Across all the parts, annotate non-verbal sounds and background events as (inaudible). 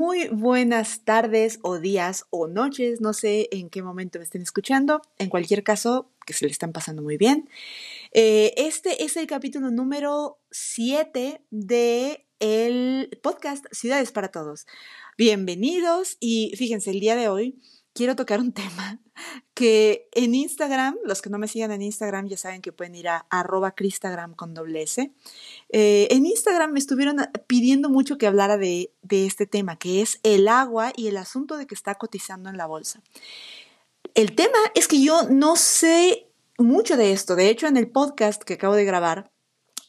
Muy buenas tardes o días o noches, no sé en qué momento me estén escuchando, en cualquier caso, que se le están pasando muy bien. Eh, este es el capítulo número 7 de el podcast Ciudades para Todos. Bienvenidos y fíjense, el día de hoy quiero tocar un (laughs) tema que en Instagram, los que no me sigan en Instagram ya saben que pueden ir a arroba cristagram con doble S. Eh, en Instagram me estuvieron pidiendo mucho que hablara de este tema, que es el agua y el asunto de que está cotizando en la bolsa. El tema es que yo no sé mucho de esto. De hecho, en el podcast que acabo de grabar,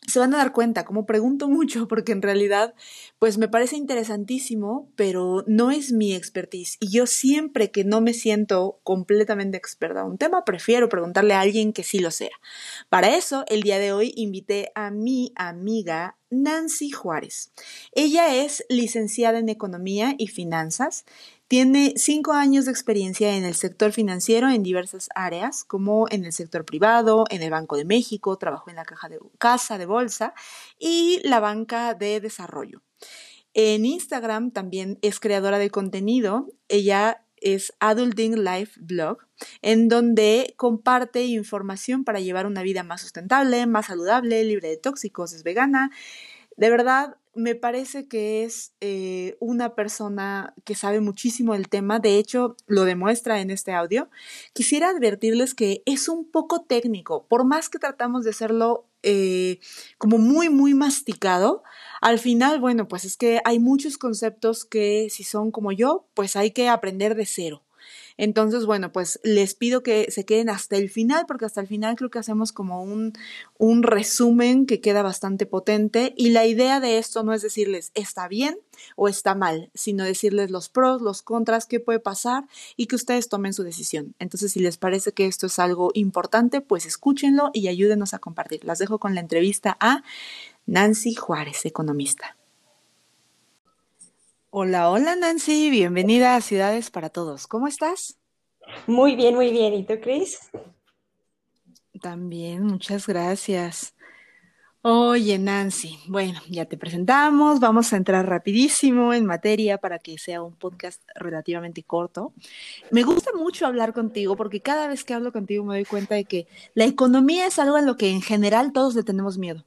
se van a dar cuenta, como pregunto (laughs) mucho, porque en realidad, pues me parece interesantísimo, pero no es mi expertise. Y yo siempre que no me siento completamente experta en un tema, prefiero preguntarle a alguien que sí lo sea. Para eso, el día de hoy invité a mi amiga Nancy Juárez. Ella es licenciada en Economía y Finanzas, tiene cinco años de experiencia en el sector financiero en diversas áreas, como en el sector privado, en el Banco de México, trabajó en la caja de, casa de bolsa y la banca de desarrollo. En Instagram también es creadora de contenido. Ella es Adulting Life Blog, en donde comparte información para llevar una vida más sustentable, más saludable, libre de tóxicos, es vegana. De verdad, me parece que es eh, una persona que sabe muchísimo del tema, de hecho lo demuestra en este audio. Quisiera advertirles que es un poco técnico, por más que tratamos de hacerlo eh, como muy, muy masticado, al final, bueno, pues es que hay muchos conceptos que si son como yo, pues hay que aprender de cero. Entonces, bueno, pues les pido que se queden hasta el final, porque hasta el final creo que hacemos como un, un resumen que queda bastante potente. Y la idea de esto no es decirles está bien o está mal, sino decirles los pros, los contras, qué puede pasar y que ustedes tomen su decisión. Entonces, si les parece que esto es algo importante, pues escúchenlo y ayúdenos a compartir. Las dejo con la entrevista a Nancy Juárez, economista. Hola, hola Nancy, bienvenida a Ciudades para Todos. ¿Cómo estás? Muy bien, muy bien. ¿Y tú, Cris? También, muchas gracias. Oye, Nancy, bueno, ya te presentamos, vamos a entrar rapidísimo en materia para que sea un podcast relativamente corto. Me gusta mucho hablar contigo porque cada vez que hablo contigo me doy cuenta de que la economía es algo a lo que en general todos le tenemos miedo.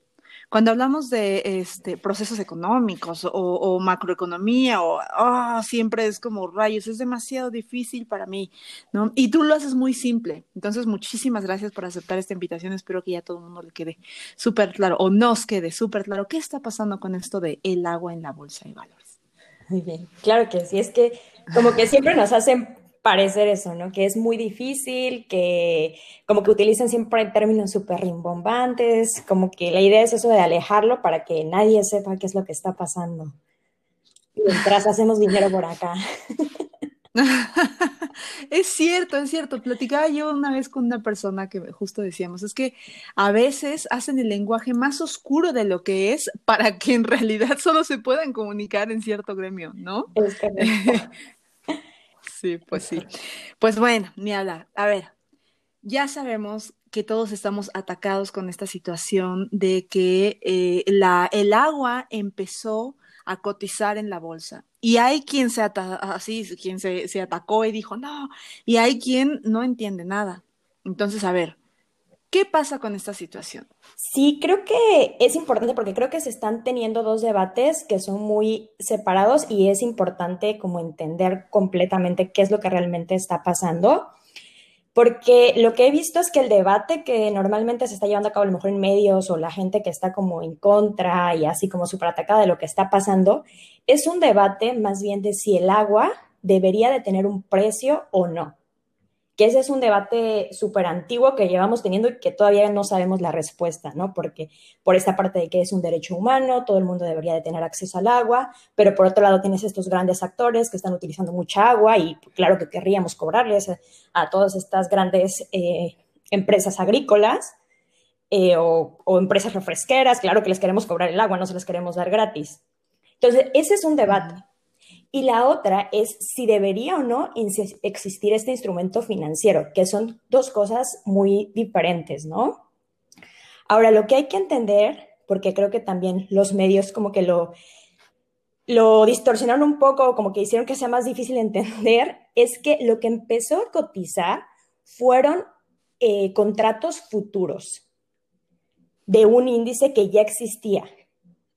Cuando hablamos de este, procesos económicos o, macroeconomía, o oh, siempre es como rayos, es demasiado difícil para mí, ¿no? Y tú lo haces muy simple. Entonces, muchísimas gracias por aceptar esta invitación. Espero que ya todo el mundo le quede súper claro, o nos quede súper claro, qué está pasando con esto de el agua en la bolsa de valores. Muy bien, claro que sí, es que como que siempre nos hacen parecer eso, ¿no? Que es muy difícil, que como que utilizan siempre términos súper rimbombantes, como que la idea es eso de alejarlo para que nadie sepa qué es lo que está pasando. Mientras hacemos dinero por acá. (laughs) es cierto, es cierto. Platicaba yo una vez con una persona que justo decíamos, es que a veces hacen el lenguaje más oscuro de lo que es para que en realidad solo se puedan comunicar en cierto gremio, ¿no? Es (laughs) Sí, pues sí. Pues bueno, Miada, a ver, ya sabemos que todos estamos atacados con esta situación de que eh, la, el agua empezó a cotizar en la bolsa. Y hay quien se así, quien se, se atacó y dijo, no, y hay quien no entiende nada. Entonces, a ver, ¿Qué pasa con esta situación? Sí, creo que es importante porque creo que se están teniendo dos debates que son muy separados y es importante como entender completamente qué es lo que realmente está pasando. Porque lo que he visto es que el debate que normalmente se está llevando a cabo a lo mejor en medios o la gente que está como en contra y así como súper atacada de lo que está pasando, es un debate más bien de si el agua debería de tener un precio o no. Que ese es un debate súper antiguo que llevamos teniendo y que todavía no sabemos la respuesta, ¿no? Porque por esta parte de que es un derecho humano, todo el mundo debería de tener acceso al agua, pero por otro lado tienes estos grandes actores que están utilizando mucha agua y claro que querríamos cobrarles a, todas estas grandes eh, empresas agrícolas eh, o, o empresas refresqueras, claro que les queremos cobrar el agua, no se les queremos dar gratis. Entonces, ese es un debate. Y la otra es si debería o no existir este instrumento financiero, que son dos cosas muy diferentes, ¿no? Ahora, lo que hay que entender, porque creo que también los medios como que lo, distorsionaron un poco, como que hicieron que sea más difícil entender, es que lo que empezó a cotizar fueron eh, contratos futuros de un índice que ya existía,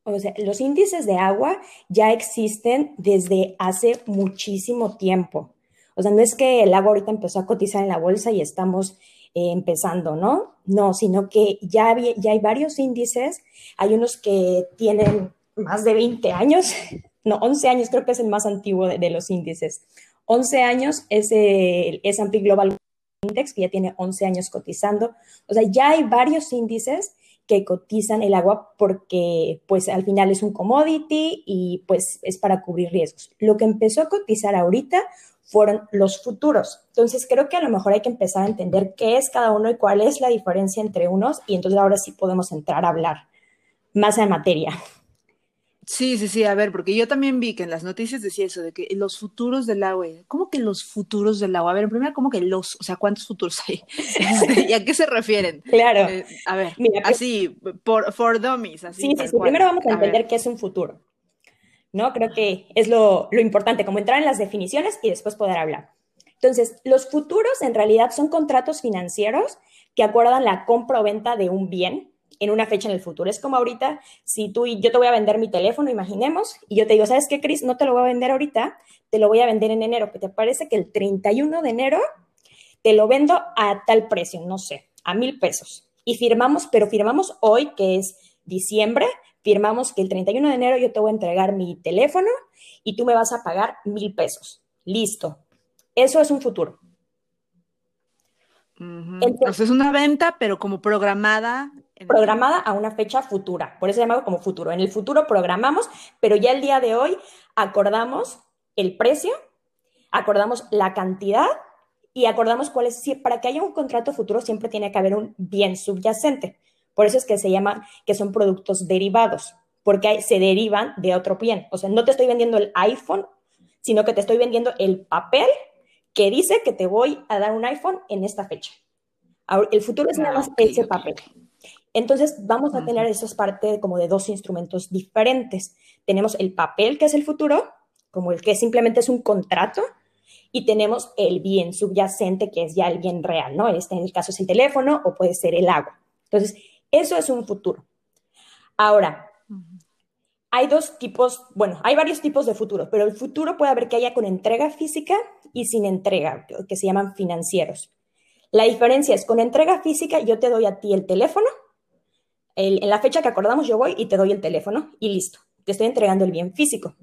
o sea, los índices de agua ya existen desde hace muchísimo tiempo. O sea, no es que el agua ahorita empezó a cotizar en la bolsa y estamos eh, empezando, ¿no? No, sino que ya, ya hay varios índices. Hay unos que tienen más de 20 años, (laughs) no, 11 años creo que es el más antiguo de, los índices. 11 años es el S&P Global Index, que ya tiene 11 años cotizando. O sea, ya hay varios índices que cotizan el agua porque pues al final es un commodity y pues es para cubrir riesgos. Lo que empezó a cotizar ahorita fueron los futuros. Entonces creo que a lo mejor hay que empezar a entender qué es cada uno y cuál es la diferencia entre unos y entonces ahora sí podemos entrar a hablar más en materia. Sí, sí, sí, a ver, porque yo también vi que en las noticias decía eso, de que los futuros del agua, ¿cómo que los futuros del agua? A ver, primero, ¿cómo que los? O sea, ¿cuántos futuros hay? (laughs) Este, ¿Y a qué se refieren? Claro. Eh, a ver, así, por, for dummies, así. Sí, sí, sí. Primero vamos a, entender qué es un futuro, ¿no? Creo que es lo, lo importante, como entrar en las definiciones y después poder hablar. Entonces, los futuros en realidad son contratos financieros que acuerdan la compra o venta de un bien en una fecha en el futuro. Es como ahorita, si tú y yo te voy a vender mi teléfono, imaginemos, y yo te digo, ¿sabes qué, Cris? No te lo voy a vender ahorita, te lo voy a vender en enero, que te parece que el 31 de enero te lo vendo a tal precio, no sé, a mil pesos. Y firmamos, pero firmamos hoy, que es diciembre, firmamos que el 31 de enero yo te voy a entregar mi teléfono y tú me vas a pagar mil pesos. Listo. Eso es un futuro. Entonces, es una venta, pero como programada. Programada a una fecha futura. Por eso se llama como futuro. En el futuro programamos, pero ya el día de hoy acordamos el precio, acordamos la cantidad y acordamos cuál es. Para que haya un contrato futuro siempre tiene que haber un bien subyacente. Por eso es que se llama que son productos derivados, porque se derivan de otro bien. O sea, no te estoy vendiendo el iPhone, sino que te estoy vendiendo el papel que dice que te voy a dar un iPhone en esta fecha. el futuro es nada más ah, ese papel. Entonces, vamos a tener eso es parte como de dos instrumentos diferentes. Tenemos el papel, que es el futuro, como el que simplemente es un contrato, y tenemos el bien subyacente, que es ya el bien real, ¿no? Este en el caso es el teléfono o puede ser el agua. Entonces, eso es un futuro. Ahora, hay dos tipos, bueno, hay varios tipos de futuro, pero el futuro puede haber que haya con entrega física y sin entrega, que se llaman financieros. La diferencia es, con entrega física yo te doy a ti el teléfono, en la fecha que acordamos yo voy y te doy el teléfono y listo, te estoy entregando el bien físico.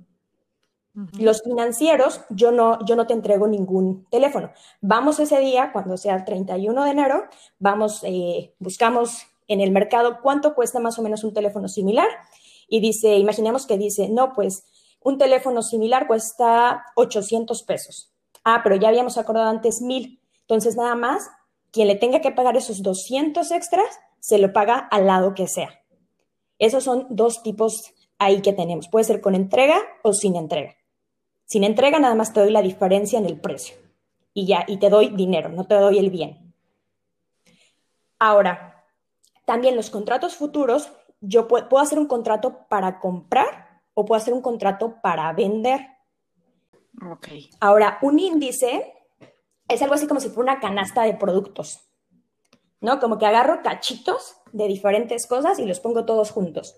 Los financieros, yo no, yo no te entrego ningún teléfono. Vamos ese día, cuando sea el 31 de enero, vamos, eh, buscamos en el mercado cuánto cuesta más o menos un teléfono similar y dice, imaginemos que dice, no, pues un teléfono similar cuesta 800 pesos. Ah, pero ya habíamos acordado antes mil. Entonces, nada más, quien le tenga que pagar esos 200 extras, se lo paga al lado que sea. Esos son dos tipos ahí que tenemos. Puede ser con entrega o sin entrega. Sin entrega, nada más te doy la diferencia en el precio. Y ya, y te doy dinero, no te doy el bien. Ahora, también los contratos futuros yo puedo, hacer un contrato para comprar o puedo hacer un contrato para vender. Okay. Ahora, un índice es algo así como si fuera una canasta de productos, ¿no? Como que agarro cachitos de diferentes cosas y los pongo todos juntos.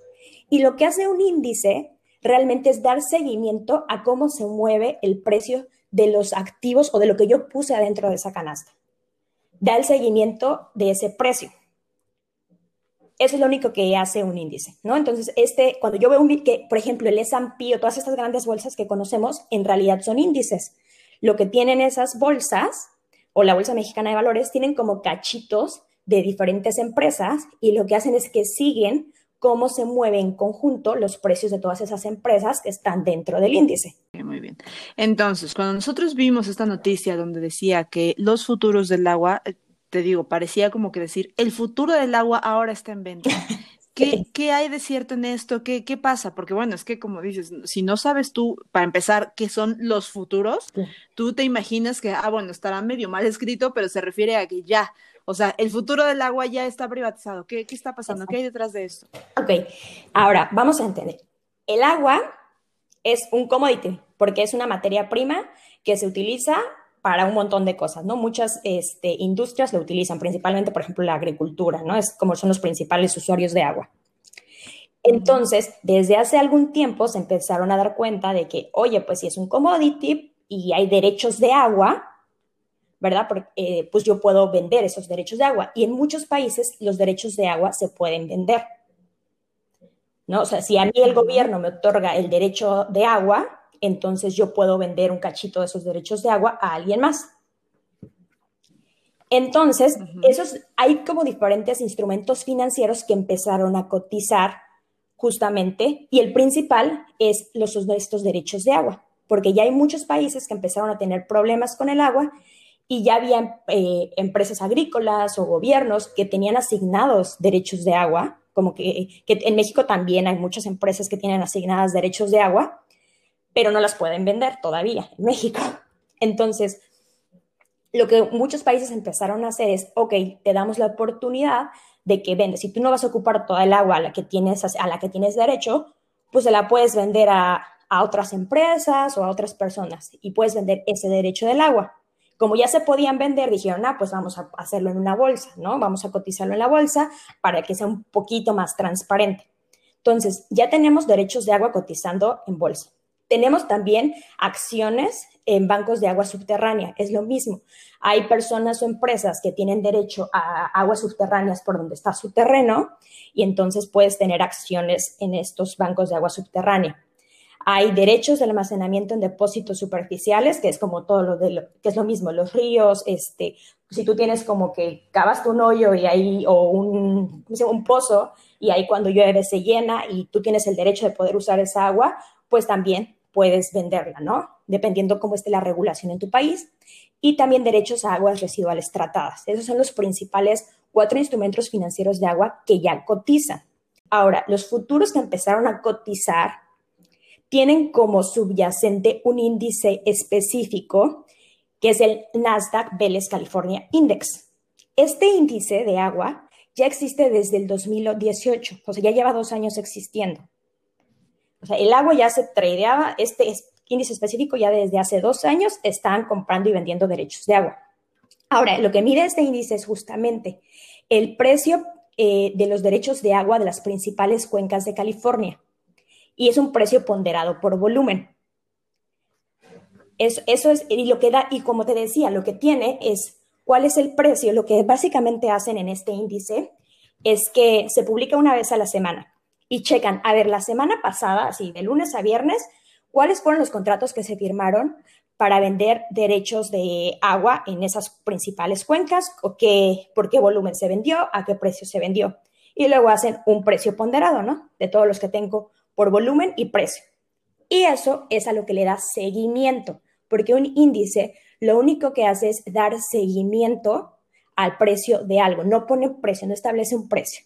Y lo que hace un índice realmente es dar seguimiento a cómo se mueve el precio de los activos o de lo que yo puse adentro de esa canasta. Da el seguimiento de ese precio. Eso es lo único que hace un índice, ¿no? Entonces, este, cuando yo veo un que, por ejemplo, el S&P o todas estas grandes bolsas que conocemos, en realidad son índices. Lo que tienen esas bolsas o la Bolsa Mexicana de Valores tienen como cachitos de diferentes empresas y lo que hacen es que siguen cómo se mueven en conjunto los precios de todas esas empresas que están dentro del índice. Muy bien. Entonces, cuando nosotros vimos esta noticia donde decía que los futuros del agua, eh, te digo, parecía como que decir, el futuro del agua ahora está en venta. (laughs) ¿Qué, ¿Qué, hay de cierto en esto? ¿Qué, ¿Qué pasa? Porque bueno, es que como dices, si no sabes tú, para empezar, qué son los futuros, tú te imaginas que, ah, bueno, estará medio mal escrito, pero se refiere a que ya, o sea, el futuro del agua ya está privatizado. ¿Qué, qué está pasando? ¿Qué hay detrás de esto? Ok, ahora vamos a entender. El agua es un commodity porque es una materia prima que se utiliza para un montón de cosas, ¿no? Muchas este, industrias lo utilizan, principalmente, por ejemplo, la agricultura, ¿no? Es como son los principales usuarios de agua. Entonces, desde hace algún tiempo se empezaron a dar cuenta de que, oye, pues si es un commodity y hay derechos de agua, ¿verdad? Porque, eh, pues yo puedo vender esos derechos de agua. Y en muchos países los derechos de agua se pueden vender. ¿No? O sea, si a mí el gobierno me otorga el derecho de agua, entonces yo puedo vender un cachito de esos derechos de agua a alguien más. Entonces, esos, hay como diferentes instrumentos financieros que empezaron a cotizar justamente, y el principal es los estos derechos de agua, porque ya hay muchos países que empezaron a tener problemas con el agua y ya había eh, empresas agrícolas o gobiernos que tenían asignados derechos de agua, como que, en México también hay muchas empresas que tienen asignadas derechos de agua, pero no las pueden vender todavía en México. Entonces, lo que muchos países empezaron a hacer es, ok, te damos la oportunidad de que vendes. Si tú no vas a ocupar toda el agua a la que tienes, a la que tienes derecho, pues se la puedes vender a, a otras empresas o a otras personas y puedes vender ese derecho del agua. Como ya se podían vender, dijeron, ah, pues vamos a hacerlo en una bolsa, ¿no? Vamos a cotizarlo en la bolsa para que sea un poquito más transparente. Entonces, ya tenemos derechos de agua cotizando en bolsa. Tenemos también acciones en bancos de agua subterránea, es lo mismo. Hay personas o empresas que tienen derecho a aguas subterráneas por donde está su terreno y entonces puedes tener acciones en estos bancos de agua subterránea. Hay derechos de almacenamiento en depósitos superficiales, que es como todo lo de que es lo mismo, los ríos, este, si tú tienes como que cavas un hoyo y ahí, o un, un pozo, y ahí cuando llueve se llena y tú tienes el derecho de poder usar esa agua, pues también puedes venderla, ¿no? Dependiendo cómo esté la regulación en tu país. Y también derechos a aguas residuales tratadas. Esos son los principales cuatro instrumentos financieros de agua que ya cotizan. Ahora, los futuros que empezaron a cotizar tienen como subyacente un índice específico que es el Nasdaq Vélez California Index. Este índice de agua ya existe desde el 2018, o sea, ya lleva dos años existiendo. O sea, el agua ya se tradeaba, este índice específico ya desde hace dos años están comprando y vendiendo derechos de agua. Ahora, lo que mide este índice es justamente el precio eh, de los derechos de agua de las principales cuencas de California. Y es un precio ponderado por volumen. Eso, eso es, y lo que da, y como te decía, lo que tiene es cuál es el precio. Lo que básicamente hacen en este índice es que se publica una vez a la semana y checan, a ver, la semana pasada, así de lunes a viernes, cuáles fueron los contratos que se firmaron para vender derechos de agua en esas principales cuencas, o qué, por qué volumen se vendió, a qué precio se vendió. Y luego hacen un precio ponderado, ¿no? De todos los que tengo por volumen y precio. Y eso es a lo que le da seguimiento, porque un índice lo único que hace es dar seguimiento al precio de algo, no pone precio, no establece un precio.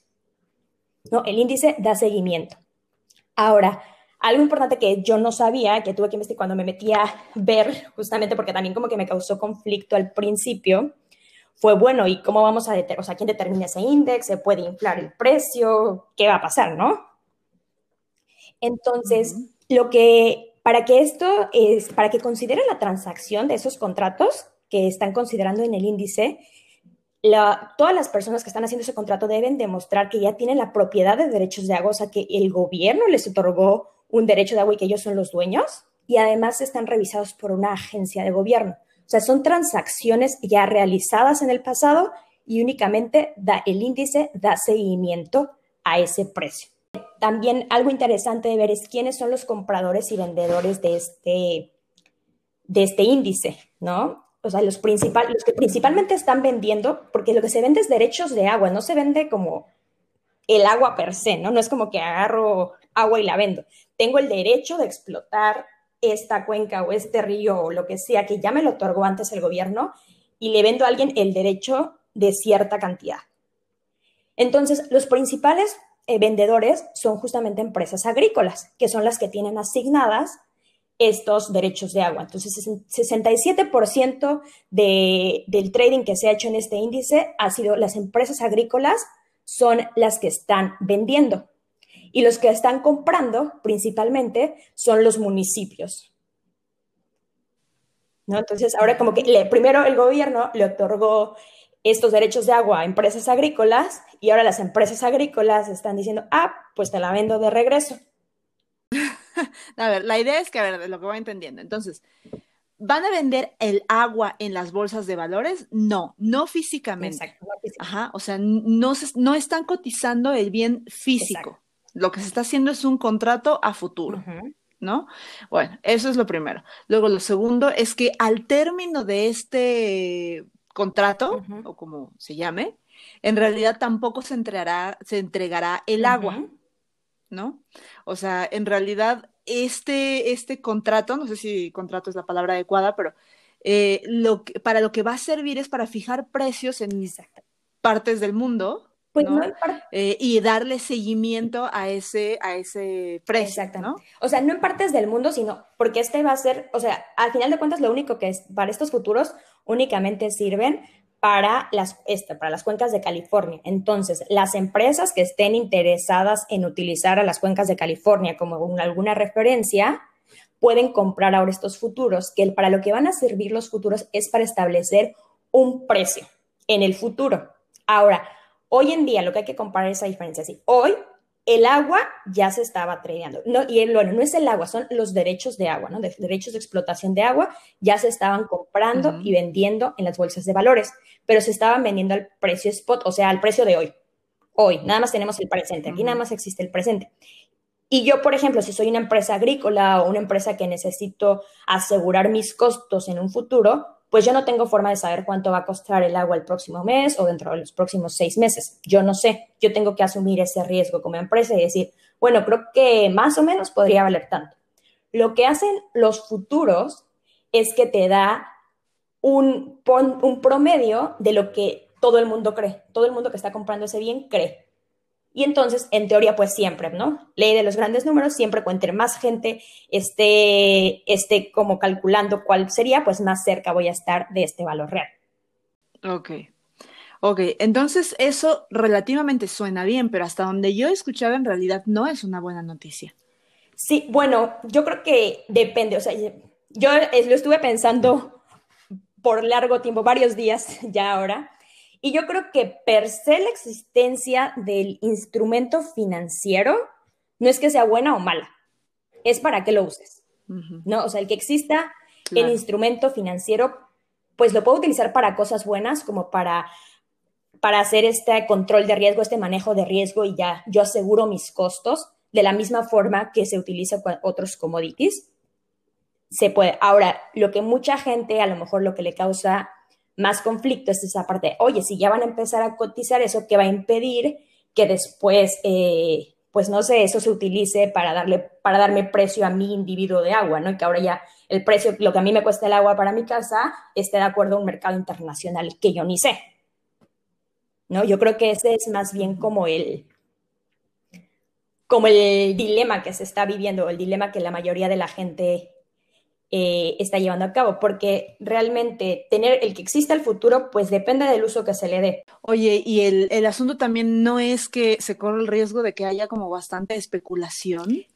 ¿no? El índice da seguimiento. Ahora, algo importante que yo no sabía, que tuve que investigar cuando me metí a ver, justamente porque también como que me causó conflicto al principio, fue bueno, ¿y cómo vamos a determinar, o sea, quién determina ese índice? ¿Se puede inflar el precio? ¿Qué va a pasar, no? Entonces, lo que, para que esto es, para que consideren la transacción de esos contratos que están considerando en el índice, todas las personas que están haciendo ese contrato deben demostrar que ya tienen la propiedad de derechos de agua, o sea, que el gobierno les otorgó un derecho de agua y que ellos son los dueños, y además están revisados por una agencia de gobierno. O sea, son transacciones ya realizadas en el pasado y únicamente da, el índice da seguimiento a ese precio. También algo interesante de ver es quiénes son los compradores y vendedores de este, de este índice, ¿no? o sea, los, principal, los que principalmente están vendiendo, porque lo que se vende es derechos de agua, no se vende como el agua per se, ¿no? No es como que agarro agua y la vendo. Tengo el derecho de explotar esta cuenca o este río o lo que sea que ya me lo otorgó antes el gobierno y le vendo a alguien el derecho de cierta cantidad. Entonces, los principales eh, vendedores son justamente empresas agrícolas, que son las que tienen asignadas estos derechos de agua. Entonces, 67% de, del trading que se ha hecho en este índice ha sido las empresas agrícolas son las que están vendiendo. Y los que están comprando principalmente son los municipios. ¿No? Entonces, ahora como que primero el gobierno le otorgó estos derechos de agua a empresas agrícolas y ahora las empresas agrícolas están diciendo, ah, pues te la vendo de regreso. (laughs) a ver, la idea es que, a ver, de lo que voy entendiendo. Entonces, ¿van a vender el agua en las bolsas de valores? No, no físicamente. Exacto, Ajá, o sea, no, no están cotizando el bien físico. Lo que se está haciendo es un contrato a futuro. ¿no? Bueno, eso es lo primero. Luego, lo segundo es que al término de este contrato, o como se llame, en realidad tampoco se entregará, se entregará el agua, ¿no? O sea, en realidad este, este contrato, no sé si contrato es la palabra adecuada, pero eh, lo para lo que va a servir es para fijar precios en partes del mundo, pues ¿no? Eh, y darle seguimiento a ese, a ese precio, ¿no? O sea, no en partes del mundo, sino porque este va a ser, o sea, al final de cuentas lo único que es para estos futuros únicamente sirven para las, este, para las cuencas de California. Entonces, las empresas que estén interesadas en utilizar a las cuencas de California como alguna referencia, pueden comprar ahora estos futuros, que para lo que van a servir los futuros es para establecer un precio en el futuro. Ahora, Hoy en día lo que hay que comparar es esa diferencia. Sí, hoy el agua ya se estaba tradeando. No, y el, bueno, no es el agua, son los derechos de agua, ¿no? De, derechos de explotación de agua ya se estaban comprando y vendiendo en las bolsas de valores, pero se estaban vendiendo al precio spot, o sea, al precio de hoy. Hoy, nada más tenemos el presente, aquí nada más existe el presente. Y yo, por ejemplo, si soy una empresa agrícola o una empresa que necesito asegurar mis costos en un futuro, pues yo no tengo forma de saber cuánto va a costar el agua el próximo mes o dentro de los próximos seis meses. Yo no sé, yo tengo que asumir ese riesgo como empresa y decir, bueno, creo que más o menos podría valer tanto. Lo que hacen los futuros es que te da un, un promedio de lo que todo el mundo cree, todo el mundo que está comprando ese bien cree. Y entonces, en teoría, pues siempre, ¿no? Ley de los grandes números, siempre cuente más gente esté, esté como calculando cuál sería, pues más cerca voy a estar de este valor real. Ok. Ok, entonces eso relativamente suena bien, pero hasta donde yo he escuchado en realidad no es una buena noticia. Sí, bueno, yo creo que depende, o sea, yo lo estuve pensando por largo tiempo, varios días (laughs) ya ahora, y yo creo que per se la existencia del instrumento financiero no es que sea buena o mala, es para que lo uses. ¿No? O sea, el que exista el instrumento financiero, pues lo puedo utilizar para cosas buenas, como para, para hacer este control de riesgo, este manejo de riesgo y ya yo aseguro mis costos de la misma forma que se utiliza con otros commodities. Se puede. Ahora, lo que mucha gente, a lo mejor lo que le causa más conflicto es esa parte, oye, si ya van a empezar a cotizar eso, ¿qué va a impedir que después, eh, pues no sé, eso se utilice para, darle, para darme precio a mi individuo de agua, ¿no? Y que ahora ya el precio, lo que a mí me cuesta el agua para mi casa, esté de acuerdo a un mercado internacional que yo ni sé. ¿No? Yo creo que ese es más bien como el, como el dilema que se está viviendo, el dilema que la mayoría de la gente eh, está llevando a cabo, porque realmente tener el que exista el futuro, pues depende del uso que se le dé. Oye, y el, el asunto también no es que se corre el riesgo de que haya como bastante especulación.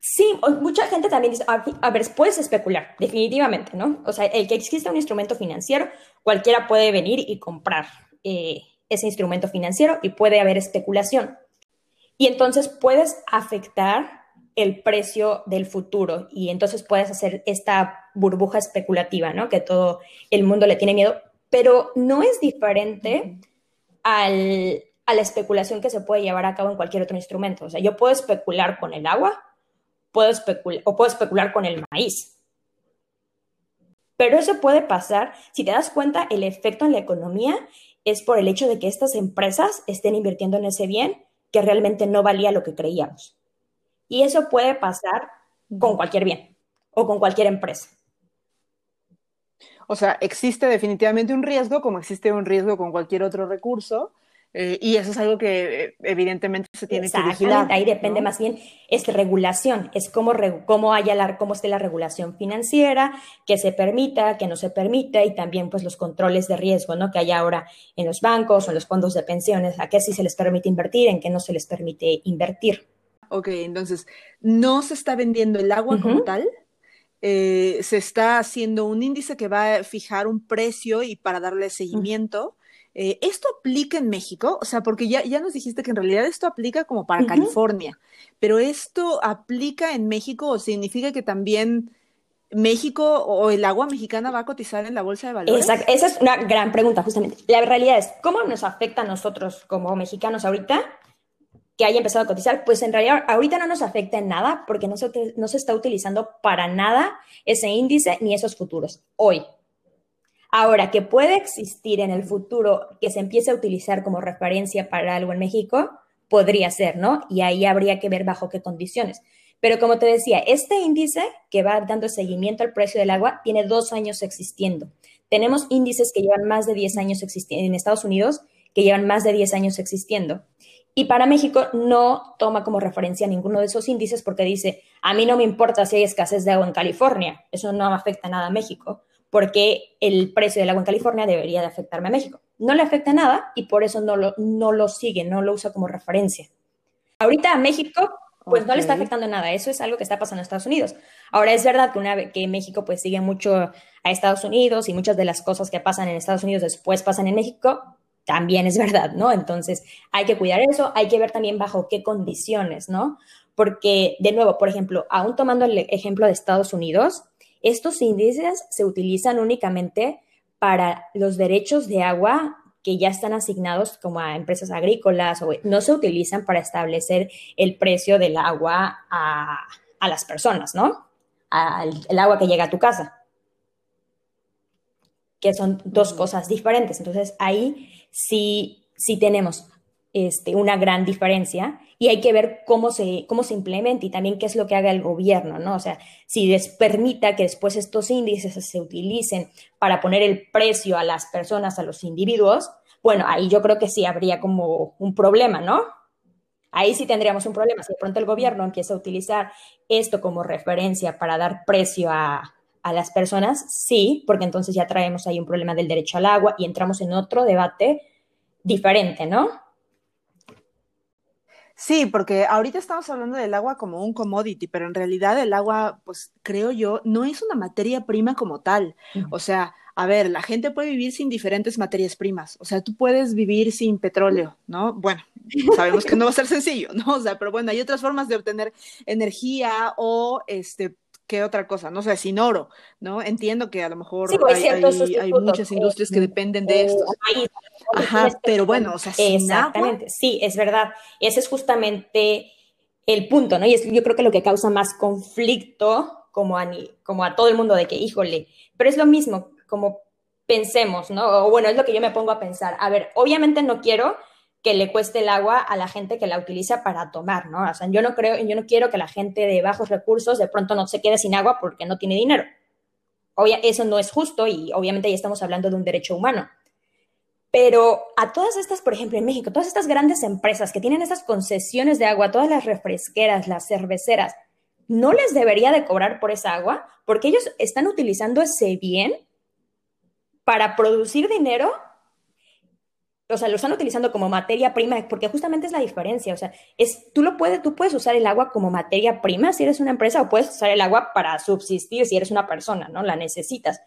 Sí, mucha gente también dice, a, ver, puedes especular, definitivamente, ¿no? O sea, el que exista un instrumento financiero, cualquiera puede venir y comprar eh, ese instrumento financiero y puede haber especulación. Y entonces puedes afectar el precio del futuro y entonces puedes hacer esta burbuja especulativa, ¿no? Que todo el mundo le tiene miedo, pero no es diferente al, a la especulación que se puede llevar a cabo en cualquier otro instrumento. O sea, yo puedo especular con el agua puedo especular, o puedo especular con el maíz. Pero eso puede pasar, si te das cuenta, el efecto en la economía es por el hecho de que estas empresas estén invirtiendo en ese bien que realmente no valía lo que creíamos. Y eso puede pasar con cualquier bien o con cualquier empresa. O sea, existe definitivamente un riesgo, como existe un riesgo con cualquier otro recurso, eh, y eso es algo que eh, evidentemente se tiene que vigilar. Ahí depende más bien, es regulación, es cómo, cómo, haya la, cómo esté la regulación financiera, que se permita, que no se permita, y también pues los controles de riesgo, ¿no? Que hay ahora en los bancos o en los fondos de pensiones, a qué sí se les permite invertir, en qué no se les permite invertir. Ok, entonces, no se está vendiendo el agua como tal, eh, se está haciendo un índice que va a fijar un precio y para darle seguimiento. Eh, ¿Esto aplica en México? O sea, porque ya, ya nos dijiste que en realidad esto aplica como para California, pero ¿esto aplica en México o significa que también México o el agua mexicana va a cotizar en la bolsa de valores? Exacto. Esa es una gran pregunta, justamente. La realidad es, ¿cómo nos afecta a nosotros como mexicanos ahorita que haya empezado a cotizar? Pues en realidad ahorita no nos afecta en nada porque no se, no se está utilizando para nada ese índice ni esos futuros hoy. Ahora, que puede existir en el futuro que se empiece a utilizar como referencia para algo en México, podría ser, ¿no? Y ahí habría que ver bajo qué condiciones. Pero como te decía, este índice que va dando seguimiento al precio del agua tiene dos años existiendo. Tenemos índices que llevan más de 10 años existiendo en Estados Unidos, que llevan más de 10 años existiendo. Y para México no toma como referencia ninguno de esos índices porque dice, a mí no me importa si hay escasez de agua en California, eso no afecta nada a México porque el precio del agua en California debería de afectarme a México. No le afecta nada y por eso no lo, no lo sigue, no lo usa como referencia. Ahorita a México, pues no le está afectando nada. Eso es algo que está pasando en Estados Unidos. Ahora es verdad que, una, que México pues sigue mucho a Estados Unidos y muchas de las cosas que pasan en Estados Unidos después pasan en México, también es verdad, ¿no? Entonces hay que cuidar eso, hay que ver también bajo qué condiciones, ¿no? Porque, de nuevo, por ejemplo, aún tomando el ejemplo de Estados Unidos, estos índices se utilizan únicamente para los derechos de agua que ya están asignados como a empresas agrícolas o no se utilizan para establecer el precio del agua a, las personas, ¿no? Al, el agua que llega a tu casa, que son dos cosas diferentes. Entonces ahí sí, sí tenemos este, una gran diferencia y hay que ver cómo se, cómo se implementa y también qué es lo que haga el gobierno, ¿no? O sea, si les permita que después estos índices se utilicen para poner el precio a las personas, a los individuos, bueno, ahí yo creo que sí habría como un problema, ¿no? Ahí sí tendríamos un problema. Si de pronto el gobierno empieza a utilizar esto como referencia para dar precio a, a las personas, sí, porque entonces ya traemos ahí un problema del derecho al agua y entramos en otro debate diferente, ¿no? Sí, porque ahorita estamos hablando del agua como un commodity, pero en realidad el agua, pues creo yo, no es una materia prima como tal. O sea, a ver, la gente puede vivir sin diferentes materias primas. O sea, tú puedes vivir sin petróleo, ¿no? Bueno, sabemos que no va a ser sencillo, ¿no? O sea, pero bueno, hay otras formas de obtener energía o este ¿qué otra cosa? No sé, sin oro, ¿no? Entiendo que a lo mejor hay, muchas industrias que dependen de esto. Ajá, pero bueno, o sea, Exactamente, sí, es verdad. Ese es justamente el punto, ¿no? Y es, yo creo que lo que causa más conflicto como a, como a todo el mundo de que, híjole, pero es lo mismo, como pensemos, ¿no? O bueno, es lo que yo me pongo a pensar. A ver, obviamente no quiero que le cueste el agua a la gente que la utiliza para tomar, ¿no? O sea, yo no creo, yo no quiero que la gente de bajos recursos de pronto no se quede sin agua porque no tiene dinero. Obvia, eso no es justo y obviamente ya estamos hablando de un derecho humano. Pero a todas estas, por ejemplo, en México, todas estas grandes empresas que tienen estas concesiones de agua, todas las refresqueras, las cerveceras, ¿no les debería de cobrar por esa agua? Porque ellos están utilizando ese bien para producir dinero o sea, lo están utilizando como materia prima, porque justamente es la diferencia, o sea, es, tú lo puedes, tú puedes usar el agua como materia prima si eres una empresa o puedes usar el agua para subsistir si eres una persona, ¿no? La necesitas.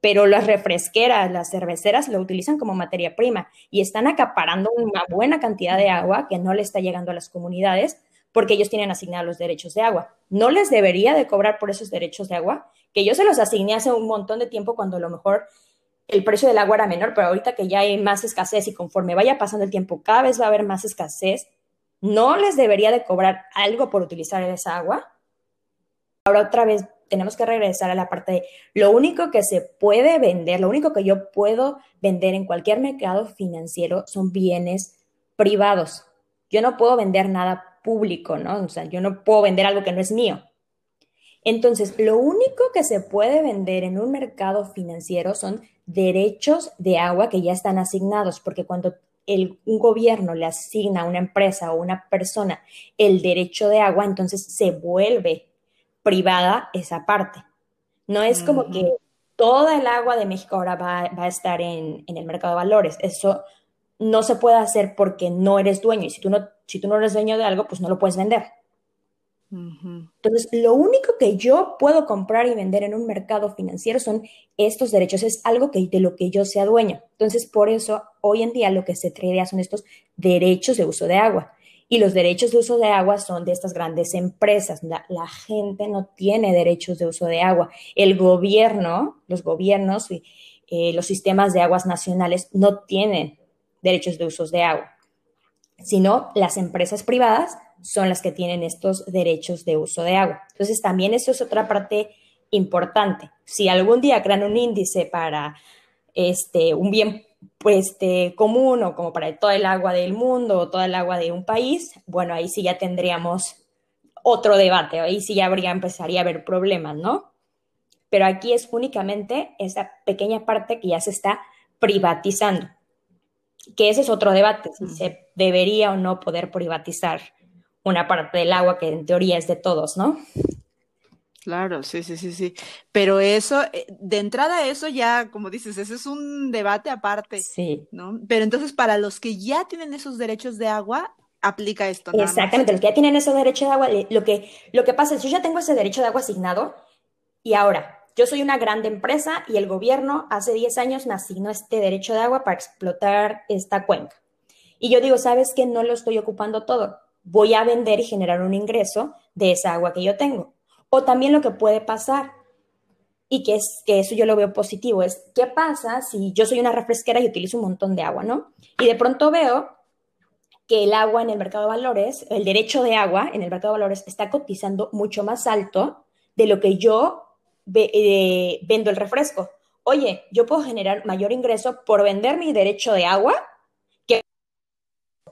Pero las refresqueras, las cerveceras lo utilizan como materia prima y están acaparando una buena cantidad de agua que no le está llegando a las comunidades porque ellos tienen asignados los derechos de agua. No les debería de cobrar por esos derechos de agua, que yo se los asigné hace un montón de tiempo cuando a lo mejor el precio del agua era menor, pero ahorita que ya hay más escasez y conforme vaya pasando el tiempo, cada vez va a haber más escasez, ¿no les debería de cobrar algo por utilizar esa agua? Ahora otra vez tenemos que regresar a la parte de lo único que se puede vender, lo único que yo puedo vender en cualquier mercado financiero son bienes privados. Yo no puedo vender nada público, ¿no? O sea, yo no puedo vender algo que no es mío. Entonces, lo único que se puede vender en un mercado financiero son derechos de agua que ya están asignados, porque cuando un gobierno le asigna a una empresa o una persona el derecho de agua, entonces se vuelve privada esa parte. No es como que toda el agua de México ahora va, a estar en, en, el mercado de valores. Eso no se puede hacer porque no eres dueño. Y si tú no, si tú no eres dueño de algo, pues no lo puedes vender. Entonces, lo único que yo puedo comprar y vender en un mercado financiero son estos derechos, es algo que, de lo que yo sea dueño. Entonces, por eso, hoy en día lo que se tradea son estos derechos de uso de agua. Y los derechos de uso de agua son de estas grandes empresas. La, gente no tiene derechos de uso de agua. El gobierno, los gobiernos y eh, los sistemas de aguas nacionales no tienen derechos de uso de agua, sino las empresas privadas son las que tienen estos derechos de uso de agua. Entonces, también eso es otra parte importante. Si algún día crean un índice para este, un bien pues, este, común o como para toda el agua del mundo o toda el agua de un país, bueno, ahí sí ya tendríamos otro debate, ahí sí ya habría, empezaría a haber problemas, ¿no? Pero aquí es únicamente esa pequeña parte que ya se está privatizando, que ese es otro debate, si se debería o no poder privatizar una parte del agua que en teoría es de todos, ¿no? Claro, sí, sí, sí, sí. Pero eso, eh, de entrada eso ya, como dices, ese es un debate aparte. Sí. ¿no? Pero entonces para los que ya tienen esos derechos de agua, aplica esto. Exactamente, los que ya tienen esos derechos de agua, lo que, lo que pasa es, yo ya tengo ese derecho de agua asignado y ahora, yo soy una grande empresa y el gobierno hace 10 años me asignó este derecho de agua para explotar esta cuenca. Y yo digo, ¿sabes qué? No lo estoy ocupando todo voy a vender y generar un ingreso de esa agua que yo tengo. O también lo que puede pasar, y que, es, que eso yo lo veo positivo, es qué pasa si yo soy una refresquera y utilizo un montón de agua, ¿no? Y de pronto veo que el agua en el mercado de valores, el derecho de agua en el mercado de valores está cotizando mucho más alto de lo que yo eh, vendo el refresco. Oye, yo puedo generar mayor ingreso por vender mi derecho de agua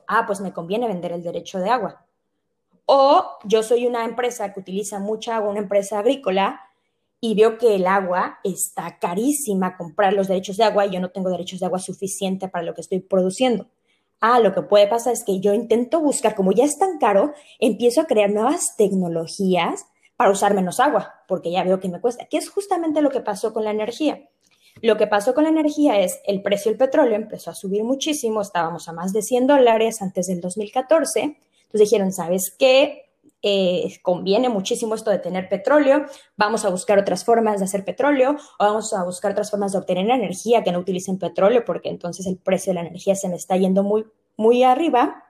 ah, pues me conviene vender el derecho de agua. O yo soy una empresa que utiliza mucha agua, una empresa agrícola, y veo que el agua está carísima, comprar los derechos de agua y yo no tengo derechos de agua suficiente para lo que estoy produciendo. Ah, lo que puede pasar es que yo intento buscar, como ya es tan caro, empiezo a crear nuevas tecnologías para usar menos agua, porque ya veo que me cuesta, que es justamente lo que pasó con la energía. Lo que pasó con la energía es el precio del petróleo empezó a subir muchísimo, estábamos a más de 100 dólares antes del 2014. Entonces dijeron, ¿sabes qué? Eh, conviene muchísimo esto de tener petróleo, vamos a buscar otras formas de hacer petróleo o vamos a buscar otras formas de obtener energía que no utilicen petróleo porque entonces el precio de la energía se me está yendo muy, muy arriba.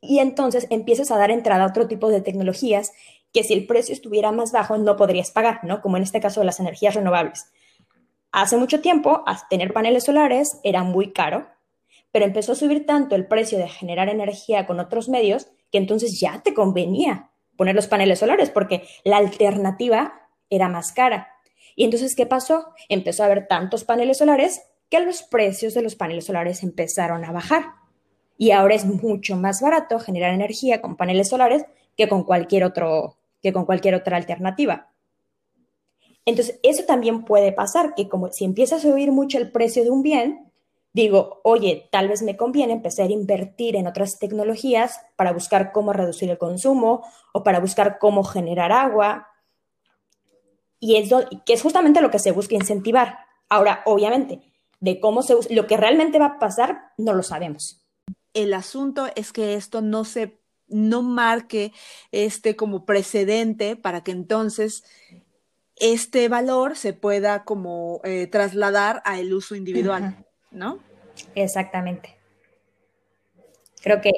Y entonces empiezas a dar entrada a otro tipo de tecnologías que si el precio estuviera más bajo no podrías pagar, ¿no? Como en este caso de las energías renovables. Hace mucho tiempo, tener paneles solares era muy caro, pero empezó a subir tanto el precio de generar energía con otros medios que entonces ya te convenía poner los paneles solares porque la alternativa era más cara. Y entonces, ¿qué pasó? Empezó a haber tantos paneles solares que los precios de los paneles solares empezaron a bajar. Y ahora es mucho más barato generar energía con paneles solares que con cualquier que con cualquier otra alternativa. Entonces, eso también puede pasar, que como si empieza a subir mucho el precio de un bien, digo, oye, tal vez me conviene empezar a invertir en otras tecnologías para buscar cómo reducir el consumo o para buscar cómo generar agua. Y es que es justamente lo que se busca incentivar. Ahora, obviamente, de cómo se lo que realmente va a pasar, no lo sabemos. El asunto es que esto no se no marque este como precedente para que entonces este valor se pueda como eh, trasladar a el uso individual, ¿no? Exactamente. Creo que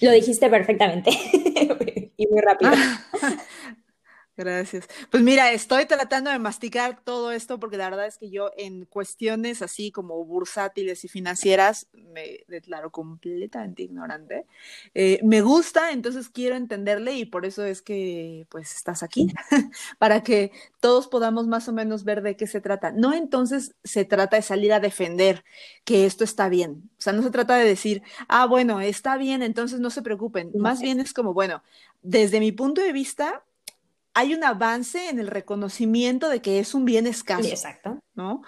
lo dijiste perfectamente (laughs) y muy rápido. (laughs) Gracias. Pues mira, estoy tratando de masticar todo esto porque la verdad es que yo en cuestiones así como bursátiles y financieras me declaro completamente ignorante. Eh, me gusta, entonces quiero entenderle y por eso es que pues estás aquí, (laughs) para que todos podamos más o menos ver de qué se trata. No entonces se trata de salir a defender que esto está bien. O sea, no se trata de decir, ah, bueno, está bien, entonces no se preocupen. Más bien es como, bueno, desde mi punto de vista, hay un avance en el reconocimiento de que es un bien escaso. Exacto. ¿No?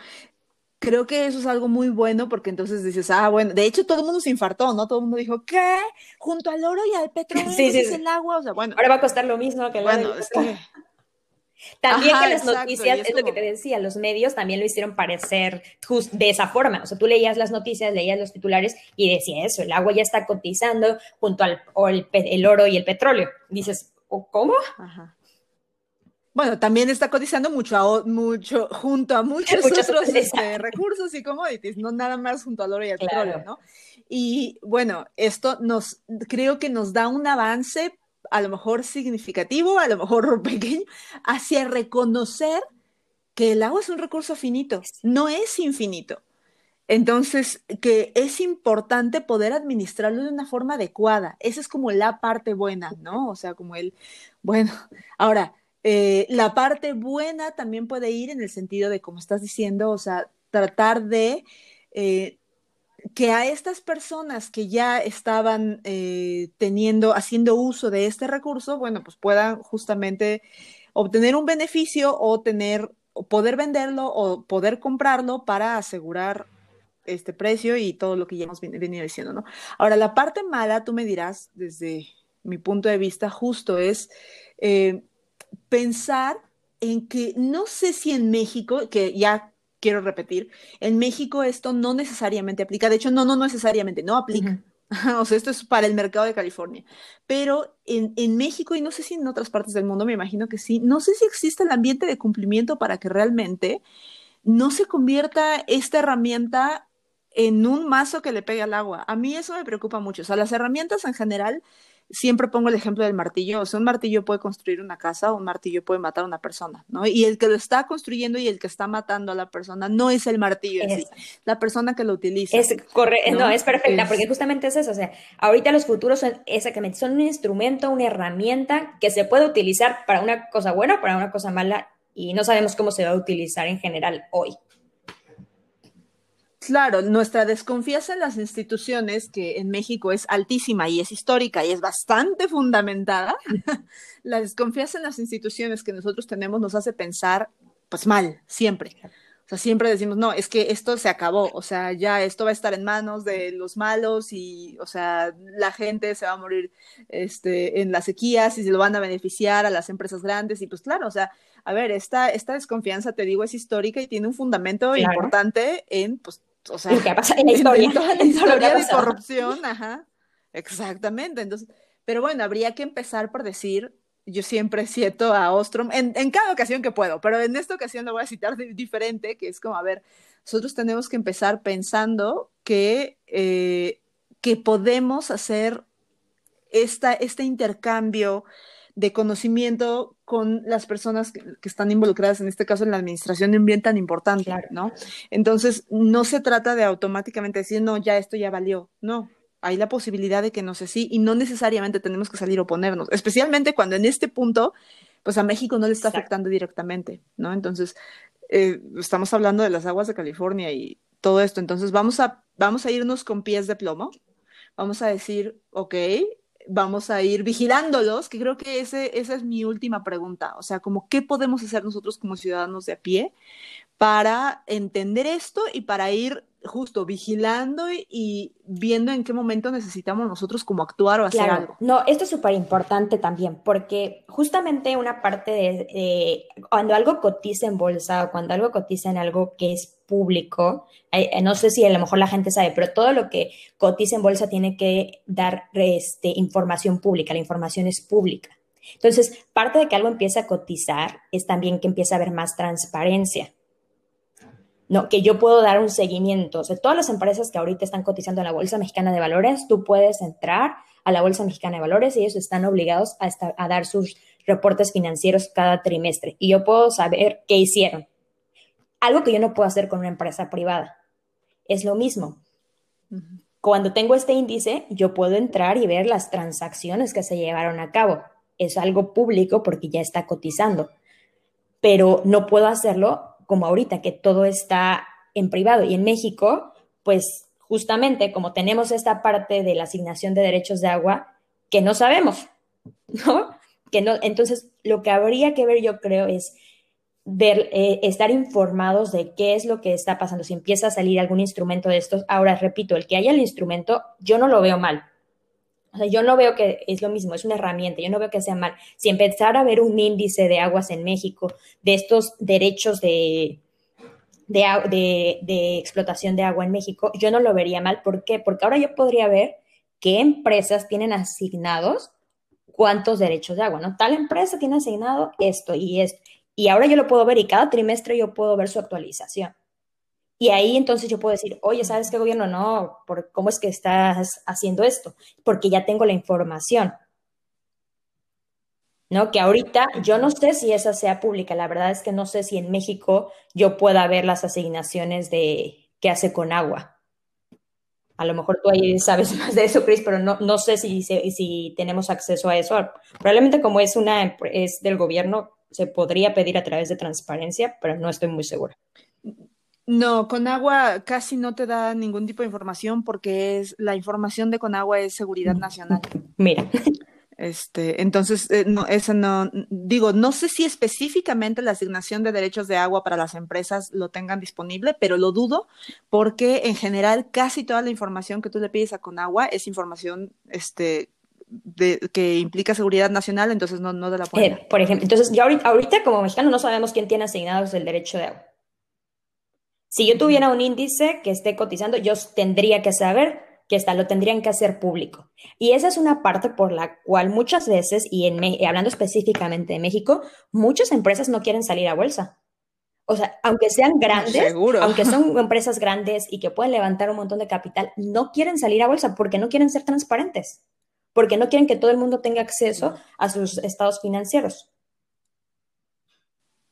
Creo que eso es algo muy bueno porque entonces dices, ah, bueno, de hecho todo el mundo se infartó, ¿no? Todo el mundo dijo, ¿qué? Junto al oro y al petróleo sí, sí, es el agua, o sea, bueno. Ahora va a costar lo mismo que el Bueno, es que... (laughs) También que las noticias, es, lo que te decía, los medios también lo hicieron parecer de esa forma. O sea, tú leías las noticias, leías los titulares y decía eso, el agua ya está cotizando junto al el, el, oro y el petróleo. Dices, ¿cómo? Ajá. Bueno, también está cotizando mucho, mucho junto a muchos, otros este, recursos y commodities, no nada más junto al oro y al petróleo, ¿no? Y bueno, esto nos, creo que nos da un avance, a lo mejor significativo, a lo mejor (laughs) pequeño, hacia reconocer que el agua es un recurso finito, no es infinito. Entonces, que es importante poder administrarlo de una forma adecuada. Esa es como la parte buena, ¿no? O sea, como el, bueno, ahora, eh, la parte buena también puede ir en el sentido de, como estás diciendo, o sea, tratar de eh, que a estas personas que ya estaban eh, teniendo, haciendo uso de este recurso, bueno, pues puedan justamente obtener un beneficio o tener, o poder venderlo o poder comprarlo para asegurar este precio y todo lo que ya hemos venido diciendo, ¿no? Ahora, la parte mala, tú me dirás, desde mi punto de vista, justo es pensar en que no sé si en México, que ya quiero repetir, en México esto no necesariamente aplica, de hecho, no, no necesariamente, no aplica. (laughs) O sea, esto es para el mercado de California. Pero en, en, México, y no sé si en otras partes del mundo, me imagino que sí, no sé si existe el ambiente de cumplimiento para que realmente no se convierta esta herramienta en un mazo que le pegue al agua. A mí eso me preocupa mucho. O sea, las herramientas en general siempre pongo el ejemplo del martillo, o sea, un martillo puede construir una casa o un martillo puede matar a una persona, ¿no? Y el que lo está construyendo y el que está matando a la persona no es el martillo, es la persona que lo utiliza. Es correcto, ¿no? es perfecta, porque justamente es eso, o sea, ahorita los futuros son exactamente, son un instrumento, una herramienta que se puede utilizar para una cosa buena o para una cosa mala y no sabemos cómo se va a utilizar en general hoy. Claro, nuestra desconfianza en las instituciones, que en México es altísima y es histórica y es bastante fundamentada, (laughs) la desconfianza en las instituciones que nosotros tenemos nos hace pensar, pues mal, siempre. O sea, siempre decimos, no, es que esto se acabó, o sea, ya esto va a estar en manos de los malos y, o sea, la gente se va a morir este, en las sequías y se lo van a beneficiar a las empresas grandes y pues claro, o sea, a ver, esta, esta desconfianza, te digo, es histórica y tiene un fundamento importante en, pues, o sea, en la historia. la historia de corrupción, ajá. Exactamente. Entonces, pero bueno, habría que empezar por decir, yo siempre cito a Ostrom, en, en, cada ocasión que puedo, pero en esta ocasión lo voy a citar diferente, que es como, a ver, nosotros tenemos que empezar pensando que, eh, que podemos hacer esta, este intercambio de conocimiento con las personas que, están involucradas, en este caso en la administración de un bien tan importante, ¿no? Entonces, no se trata de automáticamente decir, no, ya esto ya valió, no. Hay la posibilidad de que no sé si, y no necesariamente tenemos que salir a oponernos, especialmente cuando en este punto, pues a México no le está afectando directamente, ¿no? Entonces, eh, estamos hablando de las aguas de California y todo esto, entonces vamos a, vamos a irnos con pies de plomo, vamos a decir, ok, vamos a ir vigilándolos, que creo que ese, esa es mi última pregunta. O sea, como qué podemos hacer nosotros como ciudadanos de a pie para entender esto y para ir justo vigilando y, viendo en qué momento necesitamos nosotros como actuar o hacer algo. No, esto es súper importante también, porque justamente una parte de, cuando algo cotiza en bolsa o cuando algo cotiza en algo que es público, eh, no sé si a lo mejor la gente sabe, pero todo lo que cotiza en bolsa tiene que dar este, información pública, la información es pública. Entonces, parte de que algo empiece a cotizar es también que empiece a haber más transparencia. ¿No? Que yo puedo dar un seguimiento. O sea, todas las empresas que ahorita están cotizando en la Bolsa Mexicana de Valores, tú puedes entrar a la Bolsa Mexicana de Valores y ellos están obligados a, a dar sus reportes financieros cada trimestre y yo puedo saber qué hicieron. Algo que yo no puedo hacer con una empresa privada. Es lo mismo. Cuando tengo este índice, yo puedo entrar y ver las transacciones que se llevaron a cabo. Es algo público porque ya está cotizando, pero no puedo hacerlo como ahorita, que todo está en privado. Y en México, pues justamente como tenemos esta parte de la asignación de derechos de agua que no sabemos, (laughs) ¿no? Que no, entonces lo que habría que ver, yo creo, es ver, eh, estar informados de qué es lo que está pasando. Si empieza a salir algún instrumento de estos, ahora repito, el que haya el instrumento, yo no lo veo mal. O sea, yo no veo que es lo mismo, es una herramienta, yo no veo que sea mal. Si empezara a ver un índice de aguas en México, de estos derechos de, de, explotación de agua en México, yo no lo vería mal. ¿Por qué? Porque ahora yo podría ver qué empresas tienen asignados cuántos derechos de agua, ¿no? Tal empresa tiene asignado esto y esto. Y ahora yo lo puedo ver y cada trimestre yo puedo ver su actualización. Y ahí entonces yo puedo decir, oye, ¿sabes qué gobierno? No, ¿por ¿cómo es que estás haciendo esto? Porque ya tengo la información. ¿no? Que ahorita yo no sé si esa sea pública, la verdad es que no sé si en México yo pueda ver las asignaciones de qué hace con agua. A lo mejor tú ahí sabes (laughs) más de eso, Chris, pero no, no sé si, si tenemos acceso a eso. Probablemente como es una es del gobierno, se podría pedir a través de transparencia, pero no estoy muy segura. No, Conagua casi no te da ningún tipo de información porque es la información de Conagua es seguridad nacional. Mira. Este, entonces, eh, no, eso no, digo, no sé si específicamente la asignación de derechos de agua para las empresas lo tengan disponible, pero lo dudo porque en general casi toda la información que tú le pides a Conagua es información, este, de, que implica seguridad nacional, entonces no, no de la eh, por ejemplo, entonces, yo ahorita, ahorita como mexicano no sabemos quién tiene asignados el derecho de agua. Si yo tuviera un índice que esté cotizando, yo tendría que saber que está, lo tendrían que hacer público. Y esa es una parte por la cual muchas veces, y en, hablando específicamente de México, muchas empresas no quieren salir a bolsa. O sea, aunque sean grandes, aunque (laughs) son empresas grandes y que pueden levantar un montón de capital, no quieren salir a bolsa porque no quieren ser transparentes, porque no quieren que todo el mundo tenga acceso a sus estados financieros.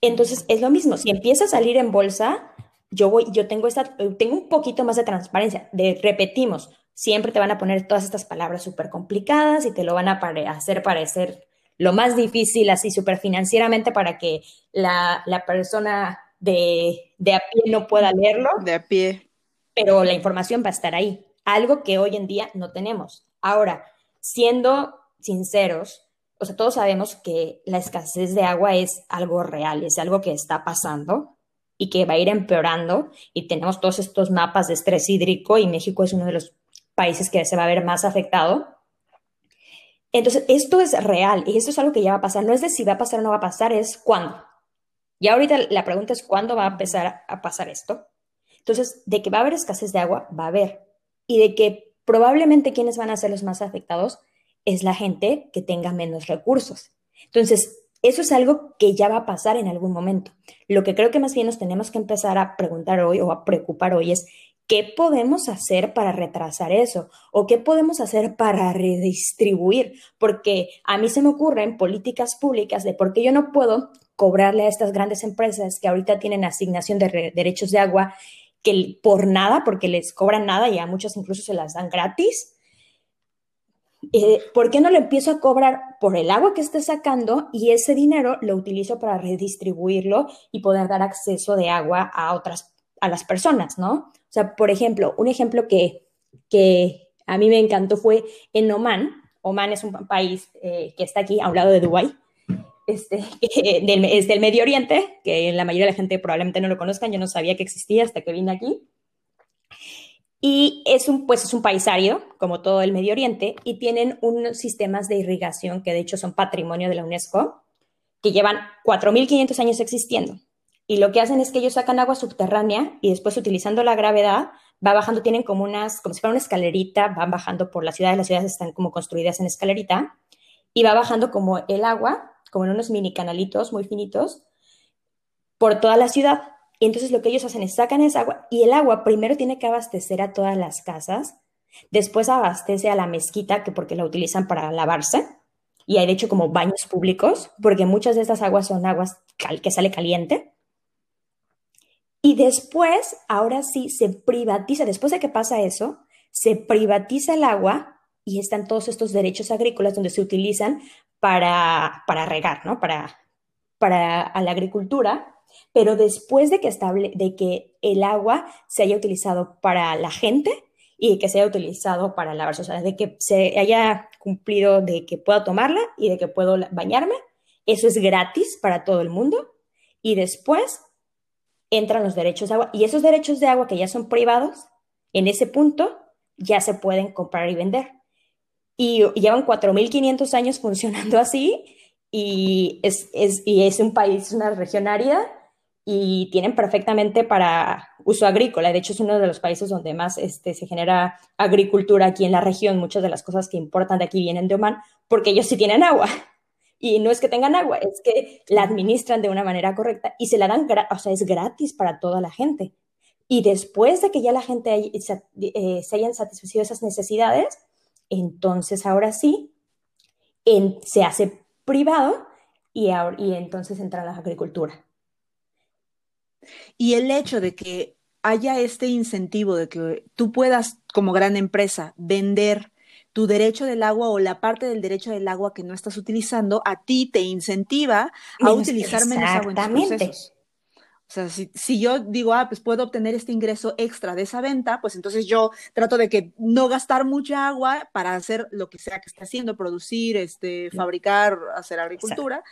Entonces, es lo mismo, si empieza a salir en bolsa, yo voy, yo tengo esta, tengo un poquito más de transparencia, de repetimos, siempre te van a poner todas estas palabras súper complicadas y te lo van a hacer parecer lo más difícil así súper financieramente para que la, persona de, de, a pie no pueda leerlo. De a pie. Pero la información va a estar ahí, algo que hoy en día no tenemos. Ahora, siendo sinceros, o sea, todos sabemos que la escasez de agua es algo real, es algo que está pasando y que va a ir empeorando y tenemos todos estos mapas de estrés hídrico y México es uno de los países que se va a ver más afectado. Entonces, esto es real y esto es algo que ya va a pasar. No es de si va a pasar o no va a pasar, es cuándo. Y ahorita la pregunta es cuándo va a empezar a pasar esto. Entonces, de que va a haber escasez de agua, va a haber. Y de que probablemente quienes van a ser los más afectados es la gente que tenga menos recursos. Entonces, eso es algo que ya va a pasar en algún momento. Lo que creo que más bien nos tenemos que empezar a preguntar hoy o a preocupar hoy es ¿Qué podemos hacer para retrasar eso? ¿O qué podemos hacer para redistribuir? Porque a mí se me ocurren políticas públicas de por qué yo no puedo cobrarle a estas grandes empresas que ahorita tienen asignación de derechos de agua que por nada, porque les cobran nada y a muchas incluso se las dan gratis. Eh, ¿Por qué no lo empiezo a cobrar por el agua que esté sacando y ese dinero lo utilizo para redistribuirlo y poder dar acceso de agua a otras, a las personas, ¿no? O sea, por ejemplo, un ejemplo que, que a mí me encantó fue en Oman. Oman es un país eh, que está aquí a un lado de Dubái. Este, (laughs) es del Medio Oriente, que la mayoría de la gente probablemente no lo conozcan, yo no sabía que existía hasta que vine aquí. Y es un, pues es un país como todo el Medio Oriente, y tienen unos sistemas de irrigación que de hecho son patrimonio de la UNESCO, que llevan 4.500 años existiendo. Y lo que hacen es que ellos sacan agua subterránea y después utilizando la gravedad va bajando, tienen como unas, como si fuera una escalerita, van bajando por la ciudad, las ciudades están como construidas en escalerita y va bajando como el agua, como en unos mini canalitos muy finitos, por toda la ciudad. Y entonces lo que ellos hacen es sacan esa agua y el agua primero tiene que abastecer a todas las casas, después abastece a la mezquita, que porque la utilizan para lavarse, y hay de hecho como baños públicos, porque muchas de estas aguas son aguas que sale caliente. Y después, ahora sí, se privatiza, después de que pasa eso, se privatiza el agua y están todos estos derechos agrícolas donde se utilizan para, para regar, ¿no? Para, para la agricultura, pero después de que, estable, de que el agua se haya utilizado para la gente y que se haya utilizado para lavarse, o sea, de que se haya cumplido de que puedo tomarla y de que puedo bañarme, eso es gratis para todo el mundo y después entran los derechos de agua y esos derechos de agua que ya son privados, en ese punto ya se pueden comprar y vender. Y, llevan 4.500 años funcionando así y es, y es un país, una región árida y tienen perfectamente para uso agrícola. De hecho, es uno de los países donde más este, se genera agricultura aquí en la región. Muchas de las cosas que importan de aquí vienen de Oman porque ellos sí tienen agua. (laughs) Y no es que tengan agua, es que la administran de una manera correcta y se la dan, o sea, es gratis para toda la gente. Y después de que ya la gente eh, se hayan satisfecho esas necesidades, entonces ahora sí se hace privado y, y entonces entra la agricultura. Y el hecho de que haya este incentivo de que tú puedas, como gran empresa, vender tu derecho del agua o la parte del derecho del agua que no estás utilizando, a ti te incentiva a utilizar menos agua en tus procesos. O sea, si, yo digo, ah, pues puedo obtener este ingreso extra de esa venta, pues entonces yo trato de que no gastar mucha agua para hacer lo que sea que esté haciendo, producir, este, fabricar, hacer agricultura.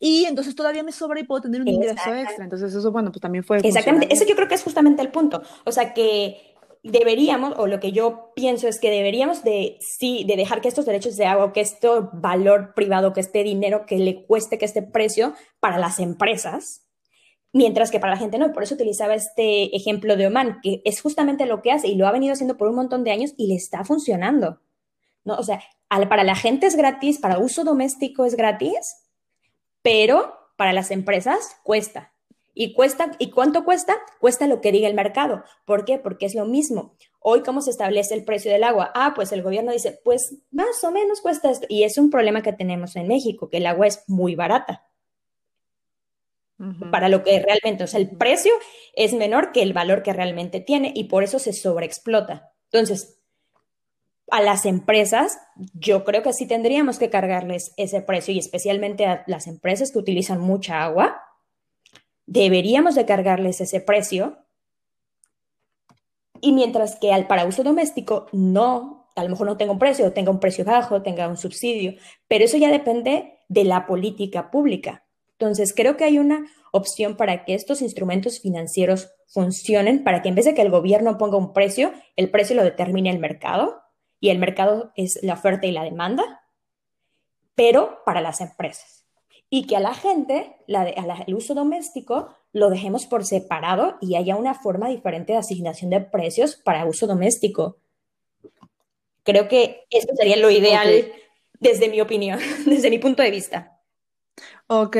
Y entonces todavía me sobra y puedo tener un ingreso extra. Entonces eso, bueno, pues también fue... Exactamente, eso yo creo que es justamente el punto. O sea, que deberíamos, o lo que yo pienso es que deberíamos de, sí, de dejar que estos derechos de agua, que este valor privado, que este dinero que le cueste, que este precio para las empresas, mientras que para la gente no. Por eso utilizaba este ejemplo de Oman, que es justamente lo que hace y lo ha venido haciendo por un montón de años y le está funcionando. ¿no? O sea, para la gente es gratis, para uso doméstico es gratis, pero para las empresas cuesta. ¿Y cuesta? ¿Y cuánto cuesta? Cuesta lo que diga el mercado. ¿Por qué? Porque es lo mismo. Hoy, ¿cómo se establece el precio del agua? Ah, pues el gobierno dice, pues más o menos cuesta esto. Y es un problema que tenemos en México, que el agua es muy barata para lo que realmente, o sea, el precio es menor que el valor que realmente tiene y por eso se sobreexplota. Entonces, a las empresas, yo creo que sí tendríamos que cargarles ese precio y especialmente a las empresas que utilizan mucha agua, deberíamos de cargarles ese precio. Y mientras que al para uso doméstico no, a lo mejor no tenga un precio, tenga un precio bajo, tenga un subsidio, pero eso ya depende de la política pública. Entonces, creo que hay una opción para que estos instrumentos financieros funcionen, para que en vez de que el gobierno ponga un precio, el precio lo determine el mercado y el mercado es la oferta y la demanda, pero para las empresas. Y que a la gente, la el uso doméstico, lo dejemos por separado y haya una forma diferente de asignación de precios para uso doméstico. Creo que eso sería lo ideal desde mi opinión, (laughs) desde mi punto de vista. Ok,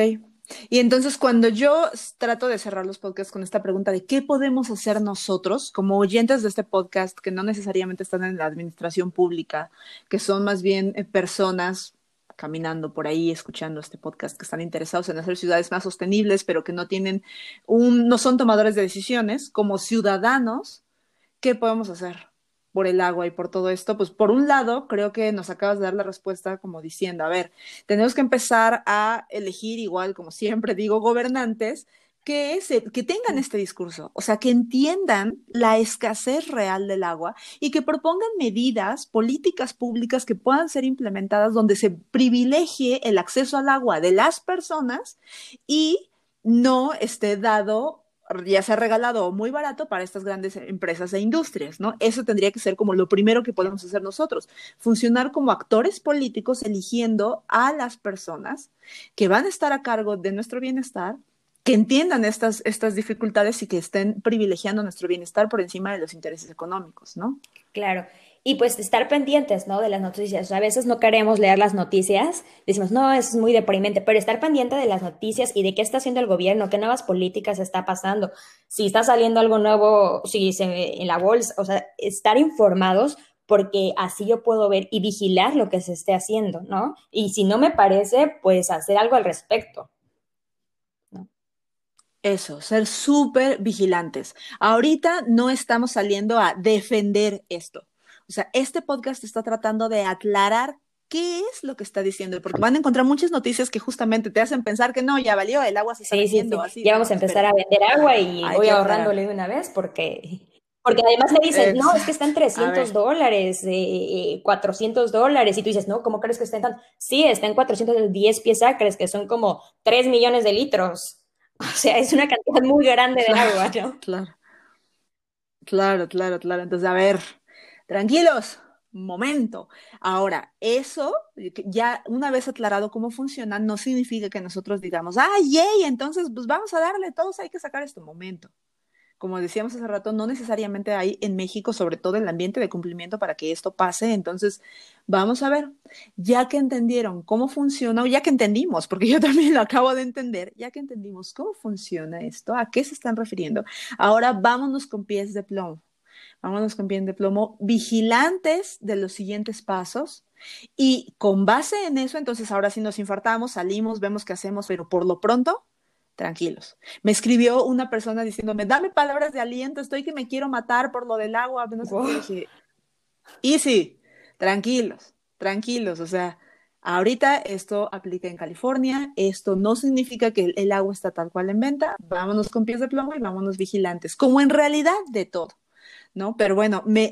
y entonces cuando yo trato de cerrar los podcasts con esta pregunta de qué podemos hacer nosotros como oyentes de este podcast que no necesariamente están en la administración pública, que son más bien eh, personas caminando por ahí escuchando este podcast que están interesados en hacer ciudades más sostenibles, pero que no tienen un no son tomadores de decisiones como ciudadanos, ¿qué podemos hacer? Por el agua y por todo esto, pues por un lado, creo que nos acabas de dar la respuesta como diciendo, a ver, tenemos que empezar a elegir igual, como siempre digo, gobernantes que, que tengan este discurso, o sea, que entiendan la escasez real del agua y que propongan medidas, políticas públicas que puedan ser implementadas donde se privilegie el acceso al agua de las personas y no esté dado ya sea regalado o muy barato para estas grandes empresas e industrias, ¿no? Eso tendría que ser como lo primero que podemos hacer nosotros, funcionar como actores políticos eligiendo a las personas que van a estar a cargo de nuestro bienestar, que entiendan estas, estas dificultades y que estén privilegiando nuestro bienestar por encima de los intereses económicos, ¿no? Claro y pues estar pendientes, ¿no? De las noticias. a veces no queremos leer las noticias, decimos, no, es muy deprimente, pero estar pendiente de las noticias y de qué está haciendo el gobierno, qué nuevas políticas está pasando, si está saliendo algo nuevo, si se en la bolsa, o sea, estar informados porque así yo puedo ver y vigilar lo que se esté haciendo, ¿no? Y si no me parece, pues hacer algo al respecto. Eso, ser súper vigilantes. Ahorita no estamos saliendo a defender esto. O sea, este podcast está tratando de aclarar qué es lo que está diciendo, porque van a encontrar muchas noticias que justamente te hacen pensar que no, ya valió, el agua se está sí, sí, Así, ya vamos a empezar a vender agua y voy ahorrándole de una vez porque... Porque además me dicen, no, es que está en 300 dólares, eh, 400 dólares, y tú dices, no, ¿cómo crees que está en tan? Sí, está en 410 pies acres, que son como 3 millones de litros. (laughs) O sea, es una cantidad muy grande de agua, ¿no? Claro. Claro, claro, claro. Entonces, a ver, tranquilos, momento. Ahora, eso, ya una vez aclarado cómo funciona, no significa que nosotros digamos, ah, yay, entonces pues vamos a darle, todos hay que sacar este momento. Como decíamos hace rato, no necesariamente hay en México, sobre todo el ambiente de cumplimiento para que esto pase. Entonces, vamos a ver, ya que entendieron cómo funciona, o ya que entendimos, porque yo (laughs) también lo acabo de entender, ya que entendimos cómo funciona esto, a qué se están refiriendo, ahora vámonos con pies de plomo vámonos con bien de plomo, vigilantes de los siguientes pasos. Y con base en eso, entonces ahora sí nos infartamos, salimos, vemos qué hacemos, pero por lo pronto, tranquilos. Me escribió una persona diciéndome, dame palabras de aliento, estoy que me quiero matar por lo del agua. No sé y sí, tranquilos, tranquilos. O sea, ahorita esto aplica en California, esto no significa que el agua está tal cual en venta, vámonos con pies de plomo y vámonos vigilantes, como en realidad de todo. ¿No? Pero bueno, me,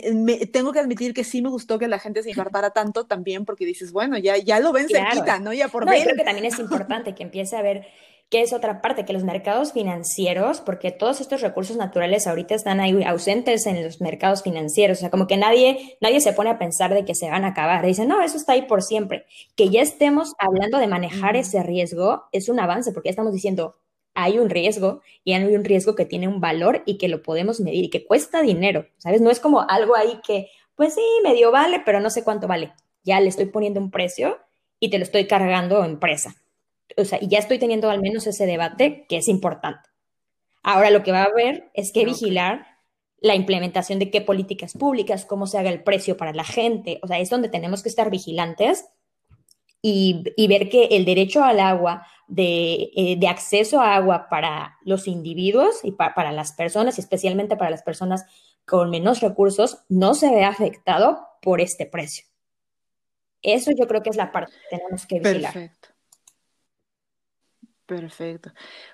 tengo que admitir que sí me gustó que la gente se (laughs) infartara tanto también porque dices, bueno, ya, ya lo ven cerquita, ¿no? Ya por no, creo que también es importante que empiece a ver que es otra parte, que los mercados financieros, porque todos estos recursos naturales ahorita están ahí ausentes en los mercados financieros, o sea, como que nadie, nadie se pone a pensar de que se van a acabar, dicen, no, eso está ahí por siempre. Que ya estemos hablando de manejar ese riesgo es un avance, porque ya estamos diciendo, hay un riesgo y hay un riesgo que tiene un valor y que lo podemos medir y que cuesta dinero, ¿sabes? No es como algo ahí que, pues sí, medio vale, pero no sé cuánto vale. Ya le estoy poniendo un precio y te lo estoy cargando empresa. O sea, y ya estoy teniendo al menos ese debate que es importante. Ahora lo que va a haber es que vigilar la implementación de qué políticas públicas, cómo se haga el precio para la gente. O sea, es donde tenemos que estar vigilantes y, y ver que el derecho al agua, eh, de, acceso a agua para los individuos y para las personas, especialmente para las personas con menos recursos, no se ve afectado por este precio. Eso yo creo que es la parte que tenemos que vigilar. Perfecto. Perfecto.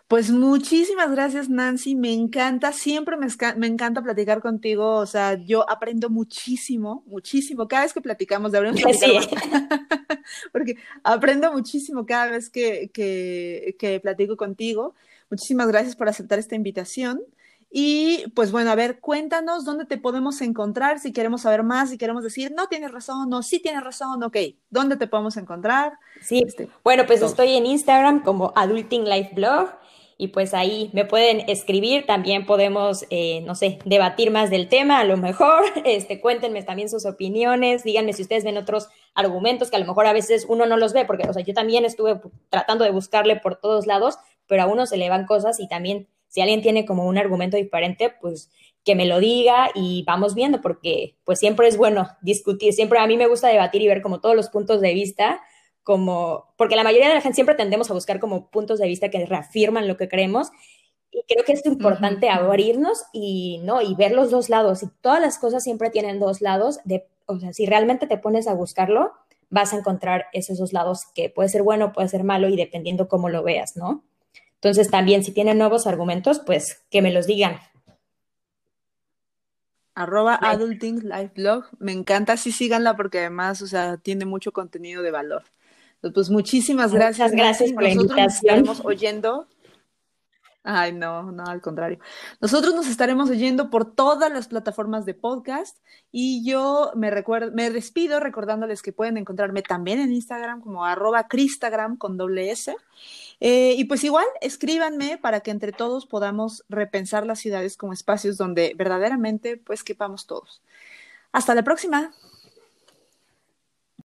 Pues muchísimas gracias, Nancy. Me encanta, siempre me, me, encanta platicar contigo. O sea, yo aprendo muchísimo, muchísimo. Cada vez que platicamos, de verdad, (laughs) (laughs) porque aprendo muchísimo cada vez que, que, que platico contigo. Muchísimas gracias por aceptar esta invitación. Y pues bueno, a ver, cuéntanos dónde te podemos encontrar si queremos saber más, si queremos decir, no tienes razón, no, sí tienes razón, ok, ¿dónde te podemos encontrar? Sí, este, bueno, pues estoy en Instagram como Adulting Life Blog y pues ahí me pueden escribir, también podemos, eh, no sé, debatir más del tema, a lo mejor, (laughs) este, cuéntenme también sus opiniones, díganme si ustedes ven otros argumentos que a lo mejor a veces uno no los ve, porque, o sea, yo también estuve tratando de buscarle por todos lados, pero a uno se le van cosas y también si alguien tiene como un argumento diferente, pues que me lo diga y vamos viendo, porque pues siempre es bueno discutir, siempre a mí me gusta debatir y ver como todos los puntos de vista, como, porque la mayoría de la gente siempre tendemos a buscar como puntos de vista que reafirman lo que creemos y creo que es importante abrirnos y no y ver los dos lados y todas las cosas siempre tienen dos lados de o sea si realmente te pones a buscarlo vas a encontrar esos dos lados que puede ser bueno puede ser malo y dependiendo cómo lo veas no entonces, también si tienen nuevos argumentos, pues que me los digan. Arroba Adulting Life Blog. Me encanta, sí síganla porque además, o sea, tiene mucho contenido de valor. Pues muchísimas gracias. Muchas gracias por la invitación. Nos oyendo Ay, no, no, al contrario. Nosotros nos estaremos oyendo por todas las plataformas de podcast y yo me, me despido recordándoles que pueden encontrarme también en Instagram como arroba cristagram con doble S. Eh, y pues igual, escríbanme para que entre todos podamos repensar las ciudades como espacios donde verdaderamente pues quepamos todos. Hasta la próxima.